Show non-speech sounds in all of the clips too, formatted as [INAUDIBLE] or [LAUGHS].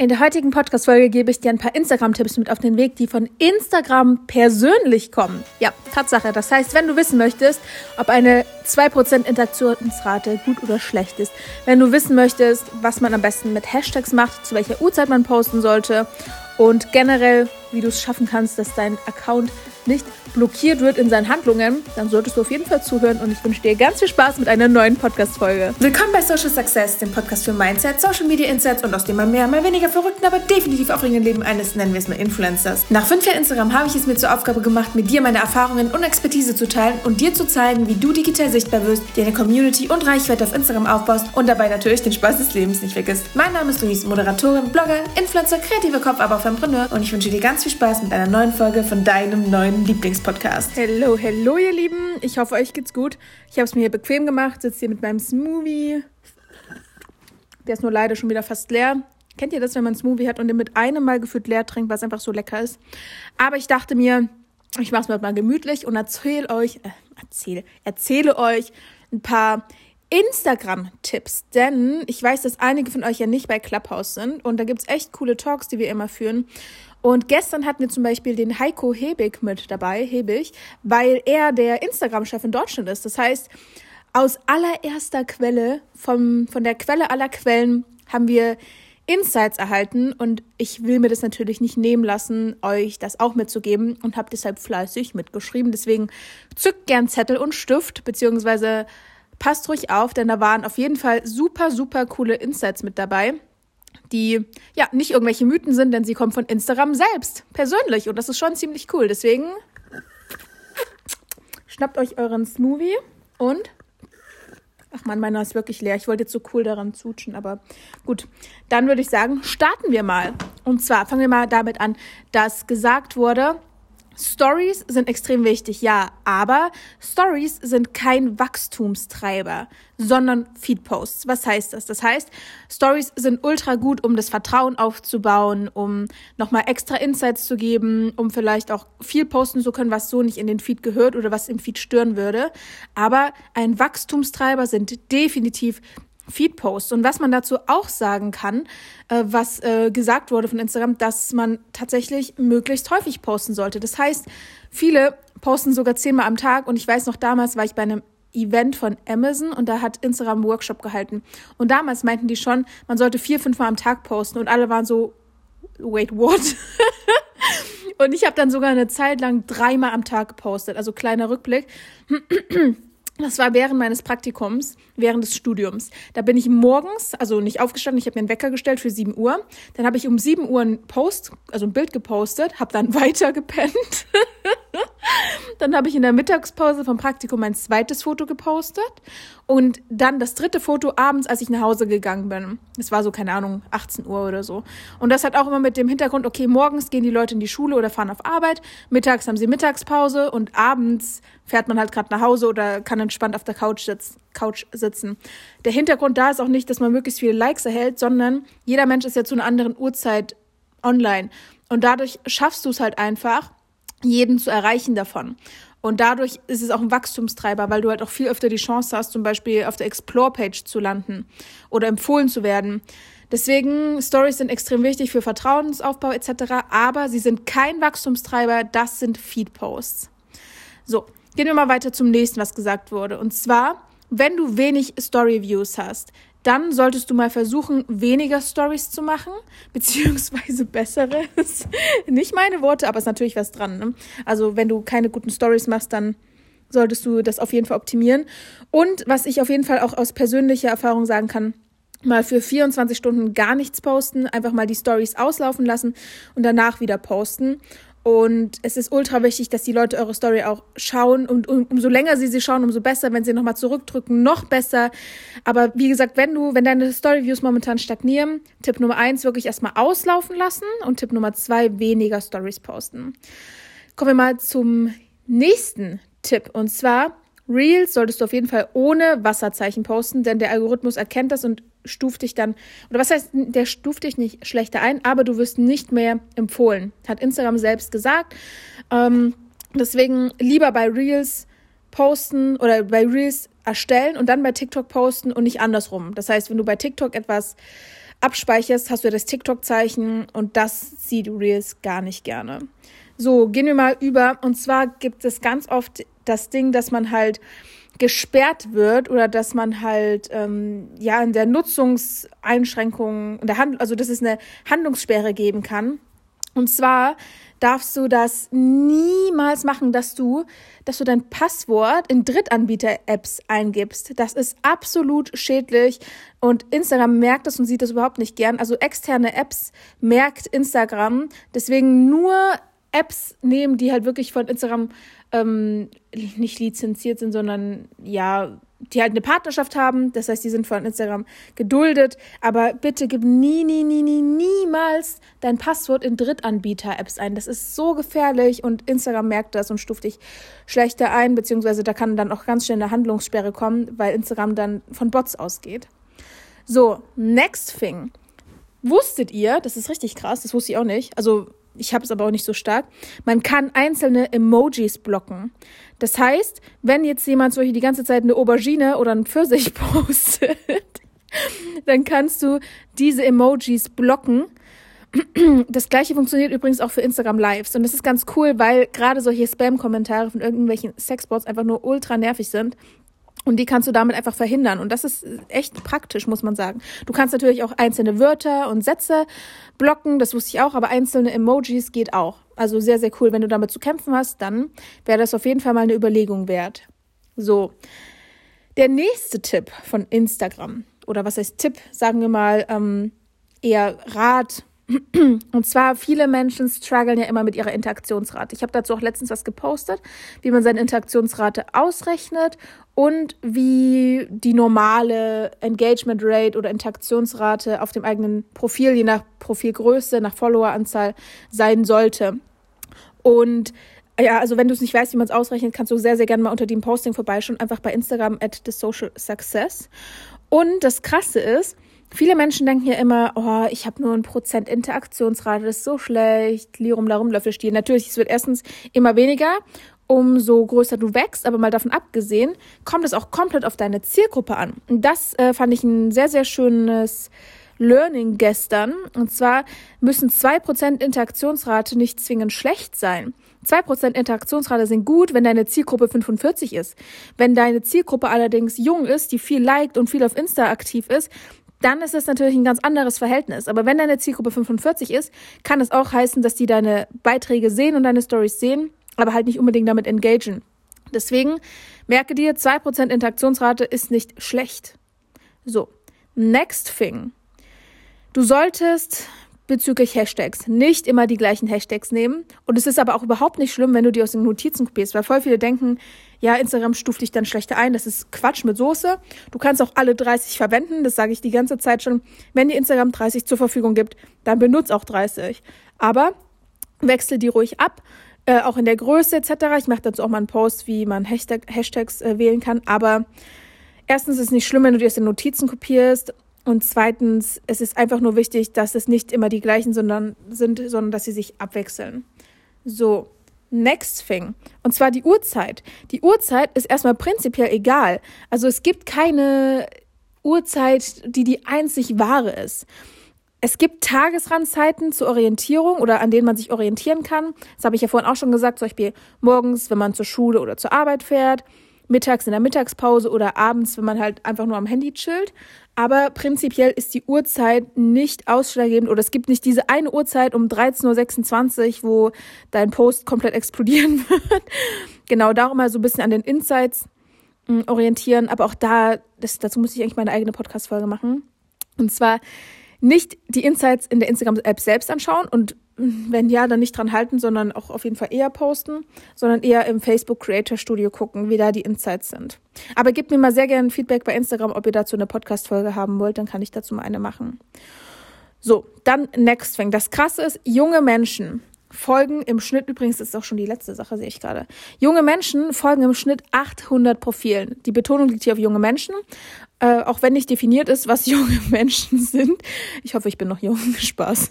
In der heutigen Podcast-Folge gebe ich dir ein paar Instagram-Tipps mit auf den Weg, die von Instagram persönlich kommen. Ja, Tatsache. Das heißt, wenn du wissen möchtest, ob eine 2% Interaktionsrate gut oder schlecht ist, wenn du wissen möchtest, was man am besten mit Hashtags macht, zu welcher Uhrzeit man posten sollte und generell, wie du es schaffen kannst, dass dein Account nicht blockiert wird in seinen Handlungen, dann solltest du auf jeden Fall zuhören und ich wünsche dir ganz viel Spaß mit einer neuen Podcast-Folge. Willkommen bei Social Success, dem Podcast für Mindset, Social Media Insights und aus dem mal mehr, mal weniger verrückten, aber definitiv aufregenden Leben eines, nennen wir es mal Influencers. Nach fünf Jahren Instagram habe ich es mir zur Aufgabe gemacht, mit dir meine Erfahrungen und Expertise zu teilen und dir zu zeigen, wie du digital sichtbar wirst, dir eine Community und Reichweite auf Instagram aufbaust und dabei natürlich den Spaß des Lebens nicht vergisst. Mein Name ist Luis, Moderatorin, Blogger, Influencer, kreativer Kopf, aber auch Fempreneur und ich wünsche dir ganz viel Spaß mit einer neuen Folge von deinem neuen Lieblingspodcast. Hallo, hallo ihr Lieben. Ich hoffe, euch geht's gut. Ich habe es mir hier bequem gemacht, sitze hier mit meinem Smoothie. Der ist nur leider schon wieder fast leer. Kennt ihr das, wenn man einen Smoothie hat und den mit einem Mal gefühlt leer trinkt, weil es einfach so lecker ist? Aber ich dachte mir, ich mache es mal gemütlich und erzähle euch, äh, erzähle, erzähle euch ein paar Instagram-Tipps, denn ich weiß, dass einige von euch ja nicht bei Clubhouse sind und da gibt's echt coole Talks, die wir immer führen. Und gestern hatten wir zum Beispiel den Heiko Hebig mit dabei, Hebig, weil er der Instagram-Chef in Deutschland ist. Das heißt, aus allererster Quelle, vom, von der Quelle aller Quellen, haben wir Insights erhalten und ich will mir das natürlich nicht nehmen lassen, euch das auch mitzugeben und habe deshalb fleißig mitgeschrieben. Deswegen zückt gern Zettel und Stift, beziehungsweise passt ruhig auf, denn da waren auf jeden Fall super, super coole Insights mit dabei die ja nicht irgendwelche Mythen sind, denn sie kommen von Instagram selbst, persönlich. Und das ist schon ziemlich cool. Deswegen schnappt euch euren Smoothie und. Ach man, meiner ist wirklich leer. Ich wollte jetzt so cool daran zutschen, aber gut. Dann würde ich sagen, starten wir mal. Und zwar fangen wir mal damit an, dass gesagt wurde, Stories sind extrem wichtig, ja, aber Stories sind kein Wachstumstreiber, sondern Feedposts. Was heißt das? Das heißt, Stories sind ultra gut, um das Vertrauen aufzubauen, um nochmal extra Insights zu geben, um vielleicht auch viel posten zu können, was so nicht in den Feed gehört oder was im Feed stören würde. Aber ein Wachstumstreiber sind definitiv Feedposts. Und was man dazu auch sagen kann, äh, was äh, gesagt wurde von Instagram, dass man tatsächlich möglichst häufig posten sollte. Das heißt, viele posten sogar zehnmal am Tag. Und ich weiß noch, damals war ich bei einem Event von Amazon und da hat Instagram Workshop gehalten. Und damals meinten die schon, man sollte vier, fünfmal am Tag posten. Und alle waren so, wait, what? [LAUGHS] und ich habe dann sogar eine Zeit lang dreimal am Tag gepostet. Also kleiner Rückblick. Das war während meines Praktikums, während des Studiums. Da bin ich morgens, also nicht aufgestanden, ich habe mir einen Wecker gestellt für 7 Uhr. Dann habe ich um 7 Uhr ein Post, also ein Bild gepostet, habe dann [LAUGHS] weiter gepennt. [LAUGHS] dann habe ich in der Mittagspause vom Praktikum mein zweites Foto gepostet und dann das dritte Foto abends, als ich nach Hause gegangen bin. Es war so, keine Ahnung, 18 Uhr oder so. Und das hat auch immer mit dem Hintergrund, okay, morgens gehen die Leute in die Schule oder fahren auf Arbeit, mittags haben sie Mittagspause und abends fährt man halt gerade nach Hause oder kann entspannt auf der Couch, sitz, Couch sitzen. Der Hintergrund da ist auch nicht, dass man möglichst viele Likes erhält, sondern jeder Mensch ist ja zu einer anderen Uhrzeit online. Und dadurch schaffst du es halt einfach, jeden zu erreichen davon. Und dadurch ist es auch ein Wachstumstreiber, weil du halt auch viel öfter die Chance hast, zum Beispiel auf der Explore-Page zu landen oder empfohlen zu werden. Deswegen, Stories sind extrem wichtig für Vertrauensaufbau etc., aber sie sind kein Wachstumstreiber, das sind Feed-Posts. So, gehen wir mal weiter zum nächsten, was gesagt wurde. Und zwar, wenn du wenig Story-Views hast, dann solltest du mal versuchen, weniger Stories zu machen, [LAUGHS] beziehungsweise bessere. [LAUGHS] Nicht meine Worte, aber es ist natürlich was dran. Ne? Also wenn du keine guten Stories machst, dann solltest du das auf jeden Fall optimieren. Und was ich auf jeden Fall auch aus persönlicher Erfahrung sagen kann, mal für 24 Stunden gar nichts posten, einfach mal die Stories auslaufen lassen und danach wieder posten. Und es ist ultra wichtig, dass die Leute eure Story auch schauen. Und um, umso länger sie sie schauen, umso besser. Wenn sie nochmal zurückdrücken, noch besser. Aber wie gesagt, wenn du, wenn deine Story-Views momentan stagnieren, Tipp Nummer eins wirklich erstmal auslaufen lassen und Tipp Nummer zwei weniger Stories posten. Kommen wir mal zum nächsten Tipp. Und zwar Reels solltest du auf jeden Fall ohne Wasserzeichen posten, denn der Algorithmus erkennt das und stuft dich dann, oder was heißt, der stuft dich nicht schlechter ein, aber du wirst nicht mehr empfohlen. Hat Instagram selbst gesagt. Ähm, deswegen lieber bei Reels posten oder bei Reels erstellen und dann bei TikTok posten und nicht andersrum. Das heißt, wenn du bei TikTok etwas abspeicherst, hast du das TikTok-Zeichen und das sieht Reels gar nicht gerne. So, gehen wir mal über. Und zwar gibt es ganz oft das Ding, dass man halt gesperrt wird oder dass man halt ähm, ja in der Nutzungseinschränkung, in der Hand, also dass es eine Handlungssperre geben kann. Und zwar darfst du das niemals machen, dass du, dass du dein Passwort in Drittanbieter-Apps eingibst. Das ist absolut schädlich und Instagram merkt das und sieht das überhaupt nicht gern. Also externe Apps merkt Instagram. Deswegen nur Apps nehmen, die halt wirklich von Instagram ähm, nicht lizenziert sind, sondern ja, die halt eine Partnerschaft haben. Das heißt, die sind von Instagram geduldet. Aber bitte gib nie, nie, nie, nie, niemals dein Passwort in Drittanbieter-Apps ein. Das ist so gefährlich und Instagram merkt das und stuft dich schlechter ein, beziehungsweise da kann dann auch ganz schnell eine Handlungssperre kommen, weil Instagram dann von Bots ausgeht. So, next thing. Wusstet ihr, das ist richtig krass, das wusste ich auch nicht. Also ich habe es aber auch nicht so stark. Man kann einzelne Emojis blocken. Das heißt, wenn jetzt jemand zum Beispiel die ganze Zeit eine Aubergine oder einen Pfirsich [LAUGHS] postet, dann kannst du diese Emojis blocken. Das gleiche funktioniert übrigens auch für Instagram Lives. Und das ist ganz cool, weil gerade solche Spam-Kommentare von irgendwelchen Sexbots einfach nur ultra nervig sind. Und die kannst du damit einfach verhindern. Und das ist echt praktisch, muss man sagen. Du kannst natürlich auch einzelne Wörter und Sätze blocken, das wusste ich auch, aber einzelne Emojis geht auch. Also sehr, sehr cool. Wenn du damit zu kämpfen hast, dann wäre das auf jeden Fall mal eine Überlegung wert. So. Der nächste Tipp von Instagram, oder was heißt Tipp, sagen wir mal, ähm, eher Rat, und zwar, viele Menschen strugglen ja immer mit ihrer Interaktionsrate. Ich habe dazu auch letztens was gepostet, wie man seine Interaktionsrate ausrechnet und wie die normale Engagement Rate oder Interaktionsrate auf dem eigenen Profil, je nach Profilgröße, nach Followeranzahl sein sollte. Und ja, also wenn du es nicht weißt, wie man es ausrechnet, kannst du sehr, sehr gerne mal unter dem Posting vorbeischauen, einfach bei Instagram at the social success. Und das Krasse ist, Viele Menschen denken ja immer, oh, ich habe nur ein Prozent Interaktionsrate, das ist so schlecht, Lirum Larum Löffelstiel. Natürlich, es wird erstens immer weniger, umso größer du wächst, aber mal davon abgesehen, kommt es auch komplett auf deine Zielgruppe an. Und das äh, fand ich ein sehr, sehr schönes Learning gestern. Und zwar müssen zwei Prozent Interaktionsrate nicht zwingend schlecht sein. Zwei Prozent Interaktionsrate sind gut, wenn deine Zielgruppe 45 ist. Wenn deine Zielgruppe allerdings jung ist, die viel liked und viel auf Insta aktiv ist, dann ist es natürlich ein ganz anderes Verhältnis. Aber wenn deine Zielgruppe 45 ist, kann es auch heißen, dass die deine Beiträge sehen und deine Stories sehen, aber halt nicht unbedingt damit engagen. Deswegen merke dir, 2% Interaktionsrate ist nicht schlecht. So, next thing. Du solltest bezüglich Hashtags. Nicht immer die gleichen Hashtags nehmen. Und es ist aber auch überhaupt nicht schlimm, wenn du die aus den Notizen kopierst, weil voll viele denken, ja, Instagram stuft dich dann schlechter ein. Das ist Quatsch mit Soße. Du kannst auch alle 30 verwenden. Das sage ich die ganze Zeit schon. Wenn dir Instagram 30 zur Verfügung gibt, dann benutze auch 30. Aber wechsle die ruhig ab. Äh, auch in der Größe etc. Ich mache dazu auch mal einen Post, wie man Hashtag, Hashtags äh, wählen kann. Aber erstens ist es nicht schlimm, wenn du die aus den Notizen kopierst. Und zweitens, es ist einfach nur wichtig, dass es nicht immer die gleichen sondern, sind, sondern dass sie sich abwechseln. So, next thing. Und zwar die Uhrzeit. Die Uhrzeit ist erstmal prinzipiell egal. Also es gibt keine Uhrzeit, die die einzig wahre ist. Es gibt Tagesrandzeiten zur Orientierung oder an denen man sich orientieren kann. Das habe ich ja vorhin auch schon gesagt, zum Beispiel morgens, wenn man zur Schule oder zur Arbeit fährt mittags in der Mittagspause oder abends, wenn man halt einfach nur am Handy chillt. Aber prinzipiell ist die Uhrzeit nicht ausschlaggebend oder es gibt nicht diese eine Uhrzeit um 13.26 Uhr, wo dein Post komplett explodieren [LAUGHS] wird. genau darum mal so ein bisschen an den Insights hm, orientieren. Aber auch da, das, dazu muss ich eigentlich meine eigene Podcast-Folge machen. Und zwar nicht die Insights in der Instagram-App selbst anschauen und wenn ja, dann nicht dran halten, sondern auch auf jeden Fall eher posten, sondern eher im Facebook Creator Studio gucken, wie da die Insights sind. Aber gebt mir mal sehr gerne Feedback bei Instagram, ob ihr dazu eine Podcast-Folge haben wollt, dann kann ich dazu mal eine machen. So, dann Next Thing. Das krasse ist, junge Menschen folgen im Schnitt, übrigens ist auch schon die letzte Sache, sehe ich gerade. Junge Menschen folgen im Schnitt 800 Profilen. Die Betonung liegt hier auf junge Menschen, äh, auch wenn nicht definiert ist, was [LAUGHS] junge Menschen sind. Ich hoffe, ich bin noch jung, [LAUGHS] Spaß.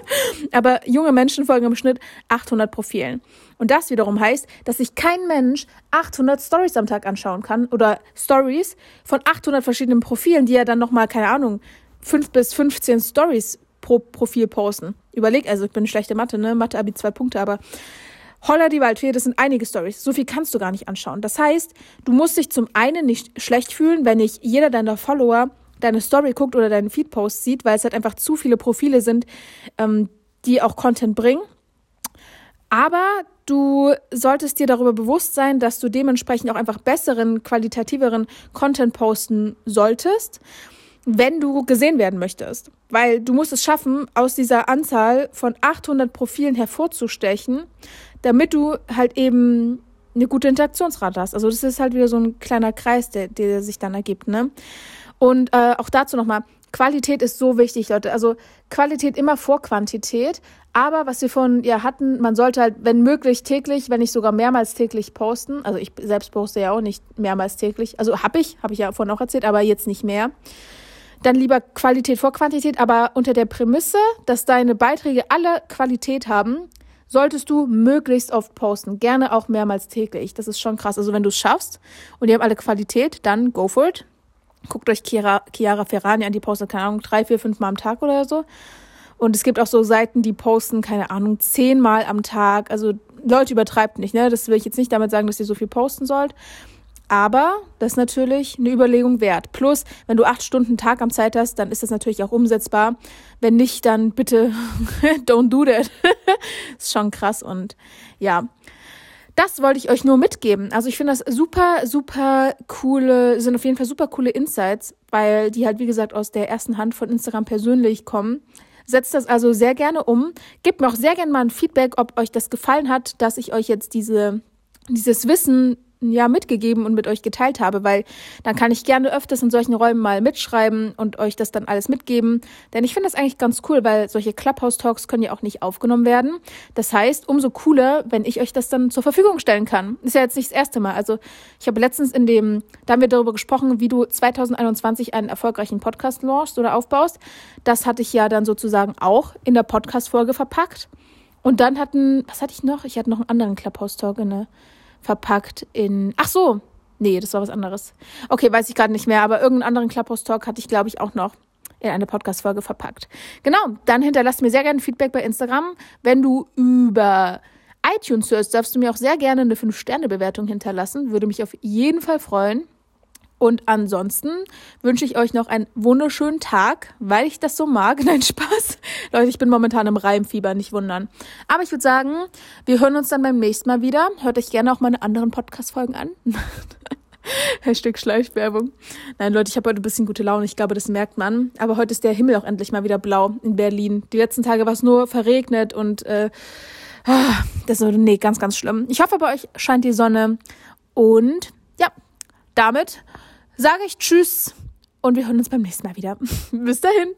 [LAUGHS] Aber junge Menschen folgen im Schnitt 800 Profilen. Und das wiederum heißt, dass sich kein Mensch 800 Stories am Tag anschauen kann oder Stories von 800 verschiedenen Profilen, die er dann nochmal, keine Ahnung, fünf bis 15 Stories pro Profil posten. Überleg, also ich bin schlechte Mathe, ne? Mathe Abi zwei Punkte, aber Holla die Waldfee, das sind einige Stories. So viel kannst du gar nicht anschauen. Das heißt, du musst dich zum einen nicht schlecht fühlen, wenn nicht jeder deiner Follower deine Story guckt oder deinen Feed-Post sieht, weil es halt einfach zu viele Profile sind, ähm, die auch Content bringen. Aber du solltest dir darüber bewusst sein, dass du dementsprechend auch einfach besseren, qualitativeren Content posten solltest, wenn du gesehen werden möchtest. Weil du musst es schaffen, aus dieser Anzahl von 800 Profilen hervorzustechen, damit du halt eben eine gute Interaktionsrate hast. Also das ist halt wieder so ein kleiner Kreis, der, der sich dann ergibt, ne? Und äh, auch dazu nochmal, Qualität ist so wichtig, Leute. Also Qualität immer vor Quantität. Aber was wir von ja hatten, man sollte halt, wenn möglich, täglich, wenn nicht sogar mehrmals täglich posten. Also ich selbst poste ja auch nicht mehrmals täglich. Also habe ich, habe ich ja vorhin auch erzählt, aber jetzt nicht mehr. Dann lieber Qualität vor Quantität, aber unter der Prämisse, dass deine Beiträge alle Qualität haben, solltest du möglichst oft posten. Gerne auch mehrmals täglich. Das ist schon krass. Also wenn du es schaffst und die haben alle Qualität, dann go for it. Guckt euch Chiara, Chiara Ferrani an, die postet, keine Ahnung, drei, vier, fünf Mal am Tag oder so. Und es gibt auch so Seiten, die posten, keine Ahnung, zehnmal am Tag. Also Leute, übertreibt nicht, ne? Das will ich jetzt nicht damit sagen, dass ihr so viel posten sollt. Aber das ist natürlich eine Überlegung wert. Plus, wenn du acht Stunden Tag am Zeit hast, dann ist das natürlich auch umsetzbar. Wenn nicht, dann bitte [LAUGHS] don't do that. [LAUGHS] ist schon krass und ja. Das wollte ich euch nur mitgeben. Also ich finde das super, super coole, sind auf jeden Fall super coole Insights, weil die halt, wie gesagt, aus der ersten Hand von Instagram persönlich kommen. Setzt das also sehr gerne um. Gebt mir auch sehr gerne mal ein Feedback, ob euch das gefallen hat, dass ich euch jetzt diese, dieses Wissen ja mitgegeben und mit euch geteilt habe, weil dann kann ich gerne öfters in solchen Räumen mal mitschreiben und euch das dann alles mitgeben. Denn ich finde das eigentlich ganz cool, weil solche Clubhouse-Talks können ja auch nicht aufgenommen werden. Das heißt, umso cooler, wenn ich euch das dann zur Verfügung stellen kann. Ist ja jetzt nicht das erste Mal. Also ich habe letztens in dem, da haben wir darüber gesprochen, wie du 2021 einen erfolgreichen Podcast launchst oder aufbaust. Das hatte ich ja dann sozusagen auch in der Podcast-Folge verpackt. Und dann hatten, was hatte ich noch? Ich hatte noch einen anderen Clubhouse-Talk in der verpackt in. Ach so, nee, das war was anderes. Okay, weiß ich gerade nicht mehr, aber irgendeinen anderen Clubhouse Talk hatte ich, glaube ich, auch noch in eine Podcast-Folge verpackt. Genau, dann hinterlasst mir sehr gerne Feedback bei Instagram. Wenn du über iTunes hörst, darfst du mir auch sehr gerne eine 5-Sterne-Bewertung hinterlassen. Würde mich auf jeden Fall freuen. Und ansonsten wünsche ich euch noch einen wunderschönen Tag, weil ich das so mag. [LAUGHS] Nein, Spaß. Leute, ich bin momentan im Reimfieber, nicht wundern. Aber ich würde sagen, wir hören uns dann beim nächsten Mal wieder. Hört euch gerne auch meine anderen Podcast-Folgen an. [LAUGHS] Hashtag Schleichwerbung. Nein, Leute, ich habe heute ein bisschen gute Laune. Ich glaube, das merkt man. Aber heute ist der Himmel auch endlich mal wieder blau in Berlin. Die letzten Tage war es nur verregnet und äh, ah, das ist nee, ganz, ganz schlimm. Ich hoffe, bei euch scheint die Sonne. Und ja, damit sage ich Tschüss und wir hören uns beim nächsten Mal wieder. [LAUGHS] Bis dahin.